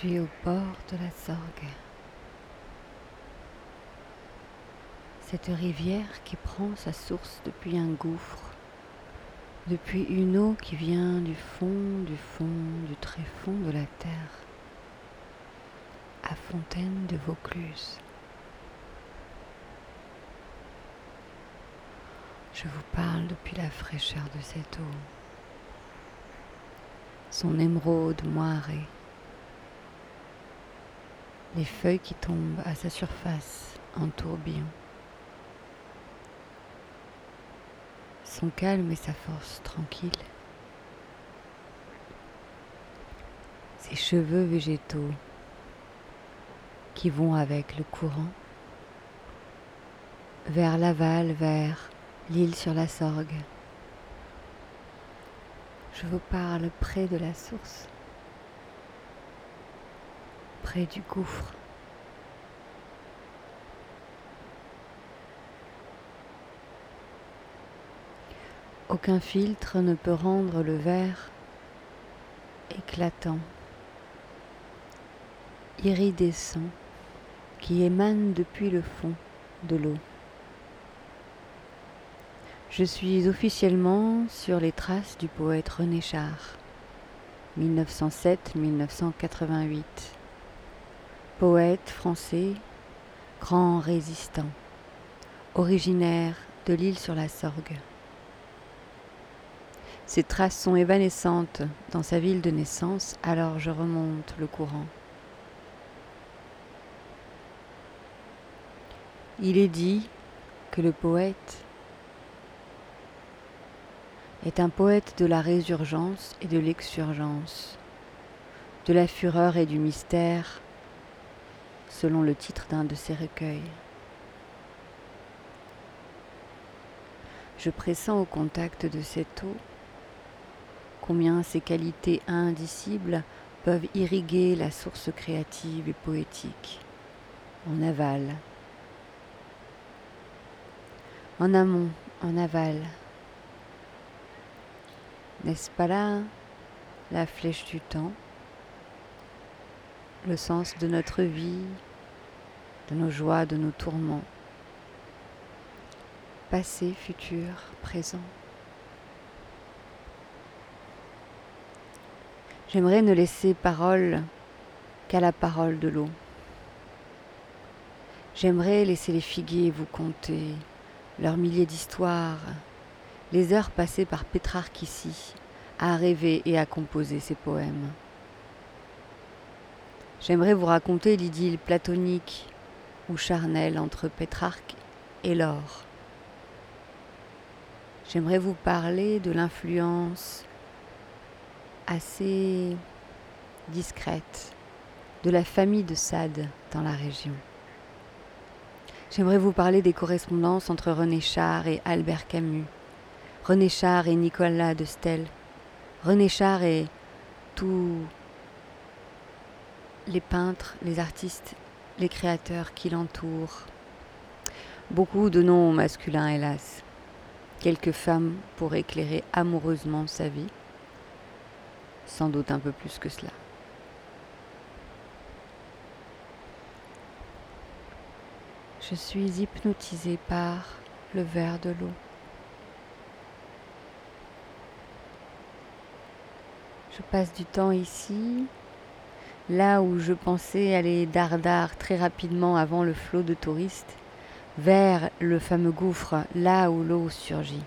suis au bord de la Sorgue. Cette rivière qui prend sa source depuis un gouffre, depuis une eau qui vient du fond, du fond, du très fond de la terre, à Fontaine de Vaucluse. Je vous parle depuis la fraîcheur de cette eau, son émeraude moirée les feuilles qui tombent à sa surface en tourbillon. Son calme et sa force tranquille. Ses cheveux végétaux qui vont avec le courant vers l'aval, vers l'île sur la Sorgue. Je vous parle près de la source près du gouffre. Aucun filtre ne peut rendre le verre éclatant, iridescent, qui émane depuis le fond de l'eau. Je suis officiellement sur les traces du poète René Char, 1907-1988 poète français, grand résistant, originaire de l'île sur la Sorgue. Ses traces sont évanescentes dans sa ville de naissance, alors je remonte le courant. Il est dit que le poète est un poète de la résurgence et de l'exurgence, de la fureur et du mystère, selon le titre d'un de ses recueils. Je pressens au contact de cette eau combien ses qualités indicibles peuvent irriguer la source créative et poétique, en aval, en amont, en aval. N'est-ce pas là la flèche du temps, le sens de notre vie, de nos joies, de nos tourments, passé, futur, présent. J'aimerais ne laisser parole qu'à la parole de l'eau. J'aimerais laisser les figuiers vous conter leurs milliers d'histoires, les heures passées par Pétrarque ici, à rêver et à composer ses poèmes. J'aimerais vous raconter l'idylle platonique ou charnel entre Pétrarque et l'or. J'aimerais vous parler de l'influence assez discrète de la famille de Sade dans la région. J'aimerais vous parler des correspondances entre René Char et Albert Camus, René Char et Nicolas de Stel, René Char et tous les peintres, les artistes les créateurs qui l'entourent. Beaucoup de noms masculins, hélas. Quelques femmes pour éclairer amoureusement sa vie. Sans doute un peu plus que cela. Je suis hypnotisée par le verre de l'eau. Je passe du temps ici là où je pensais aller dardard très rapidement avant le flot de touristes, vers le fameux gouffre, là où l'eau surgit.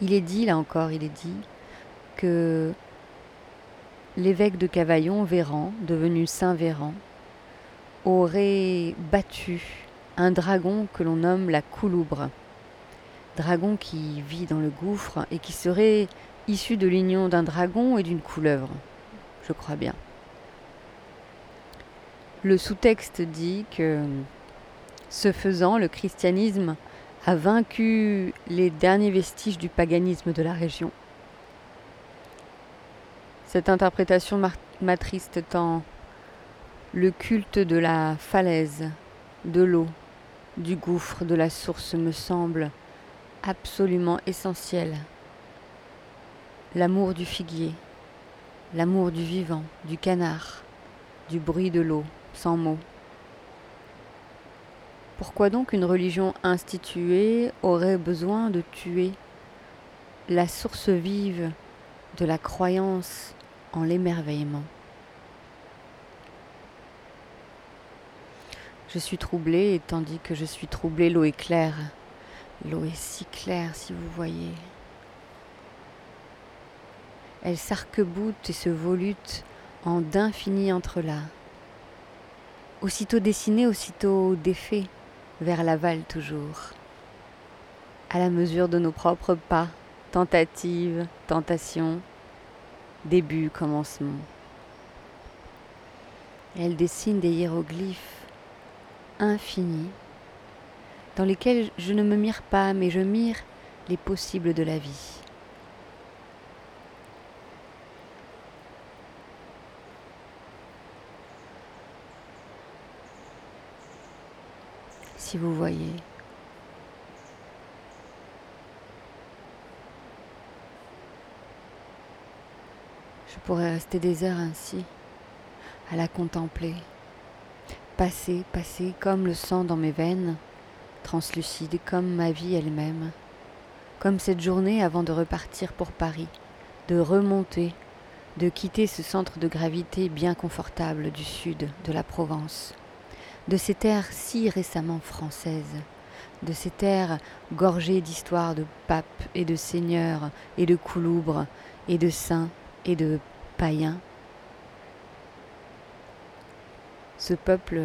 Il est dit, là encore, il est dit, que l'évêque de Cavaillon, Véran, devenu Saint Véran, aurait battu un dragon que l'on nomme la Couloubre, dragon qui vit dans le gouffre et qui serait issu de l'union d'un dragon et d'une couleuvre, je crois bien. Le sous-texte dit que, ce faisant, le christianisme a vaincu les derniers vestiges du paganisme de la région. Cette interprétation m'attriste tant le culte de la falaise, de l'eau, du gouffre, de la source me semble absolument essentiel. L'amour du figuier, l'amour du vivant, du canard, du bruit de l'eau, sans mots. Pourquoi donc une religion instituée aurait besoin de tuer la source vive de la croyance en l'émerveillement? Je suis troublée et tandis que je suis troublée, l'eau est claire. L'eau est si claire si vous voyez. Elle s'arc-boute et se volute en d'infinis entrelacs. Aussitôt dessiné, aussitôt défait vers l'aval toujours, à la mesure de nos propres pas, tentatives, tentations, début, commencement. Elle dessine des hiéroglyphes infinis dans lesquels je ne me mire pas, mais je mire les possibles de la vie. Si vous voyez. Je pourrais rester des heures ainsi, à la contempler, passer, passer comme le sang dans mes veines, translucide comme ma vie elle-même, comme cette journée avant de repartir pour Paris, de remonter, de quitter ce centre de gravité bien confortable du sud de la Provence de ces terres si récemment françaises, de ces terres gorgées d'histoires de papes et de seigneurs et de couloubres et de saints et de païens. Ce peuple,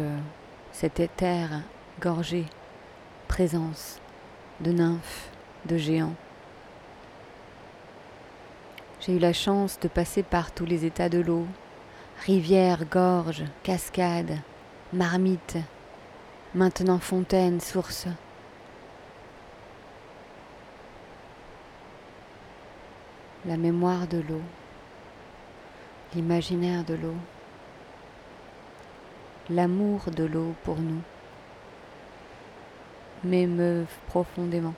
cette terre gorgée, présence de nymphes, de géants. J'ai eu la chance de passer par tous les états de l'eau, rivières, gorges, cascades, marmite, maintenant fontaine, source. La mémoire de l'eau, l'imaginaire de l'eau, l'amour de l'eau pour nous m'émeuvent profondément.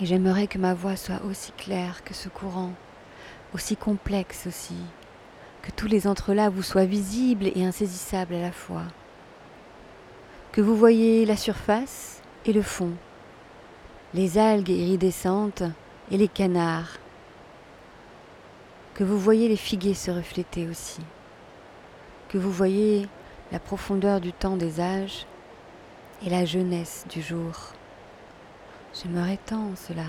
Et j'aimerais que ma voix soit aussi claire que ce courant, aussi complexe aussi, que tous les entrelacs vous soient visibles et insaisissables à la fois, que vous voyez la surface et le fond, les algues iridescentes et les canards, que vous voyez les figuiers se refléter aussi, que vous voyez la profondeur du temps des âges et la jeunesse du jour. J'aimerais tant cela.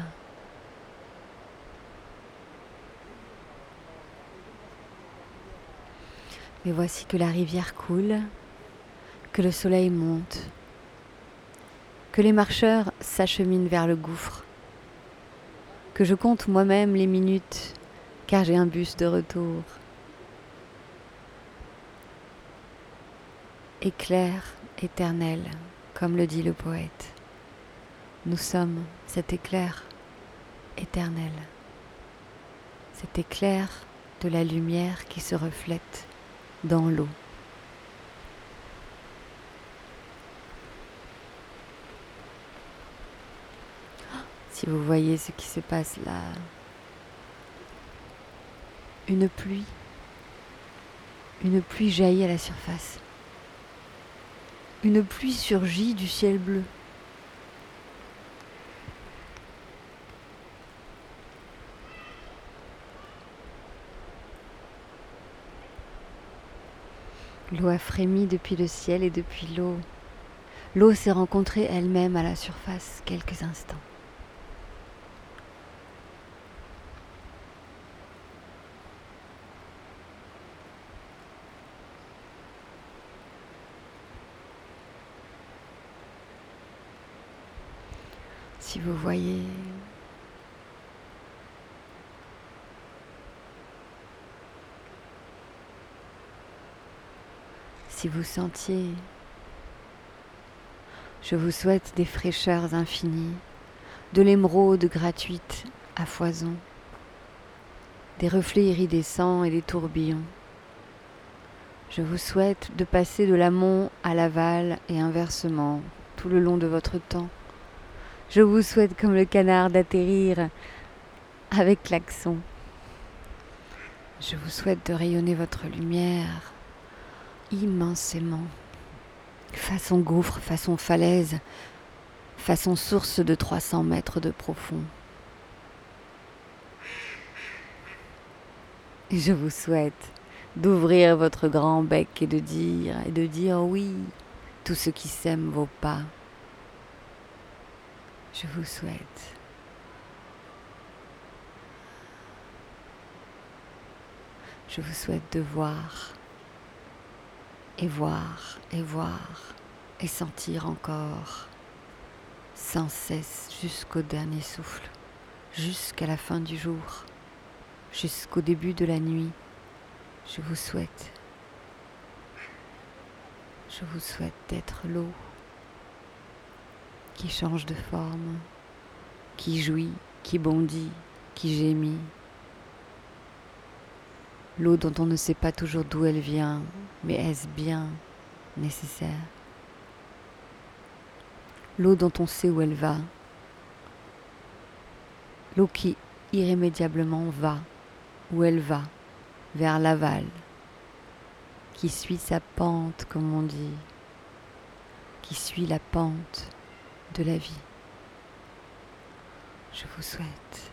Mais voici que la rivière coule, que le soleil monte, que les marcheurs s'acheminent vers le gouffre, que je compte moi-même les minutes, car j'ai un bus de retour. Éclair éternel, comme le dit le poète. Nous sommes cet éclair éternel, cet éclair de la lumière qui se reflète dans l'eau. Si vous voyez ce qui se passe là, une pluie, une pluie jaillit à la surface. Une pluie surgit du ciel bleu. L'eau a frémi depuis le ciel et depuis l'eau. L'eau s'est rencontrée elle-même à la surface quelques instants. Si vous voyez vous sentiez. Je vous souhaite des fraîcheurs infinies, de l'émeraude gratuite à foison, des reflets iridescents et des tourbillons. Je vous souhaite de passer de l'amont à l'aval et inversement tout le long de votre temps. Je vous souhaite comme le canard d'atterrir avec l'accent. Je vous souhaite de rayonner votre lumière immensément, façon gouffre, façon falaise, façon source de 300 mètres de profond. Je vous souhaite d'ouvrir votre grand bec et de dire, et de dire oui, tout ce qui sème vos pas. Je vous souhaite Je vous souhaite de voir et voir et voir et sentir encore sans cesse jusqu'au dernier souffle, jusqu'à la fin du jour, jusqu'au début de la nuit. Je vous souhaite, je vous souhaite d'être l'eau qui change de forme, qui jouit, qui bondit, qui gémit, l'eau dont on ne sait pas toujours d'où elle vient, mais est-ce bien nécessaire? L'eau dont on sait où elle va, l'eau qui irrémédiablement va où elle va, vers l'aval, qui suit sa pente, comme on dit, qui suit la pente de la vie. Je vous souhaite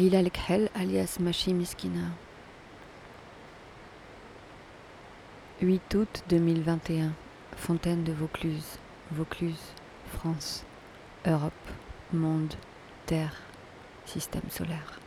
Lila Lekhel alias Machi Miskina. 8 août 2021. Fontaine de Vaucluse. Vaucluse, France. Europe. Monde. Terre. Système solaire.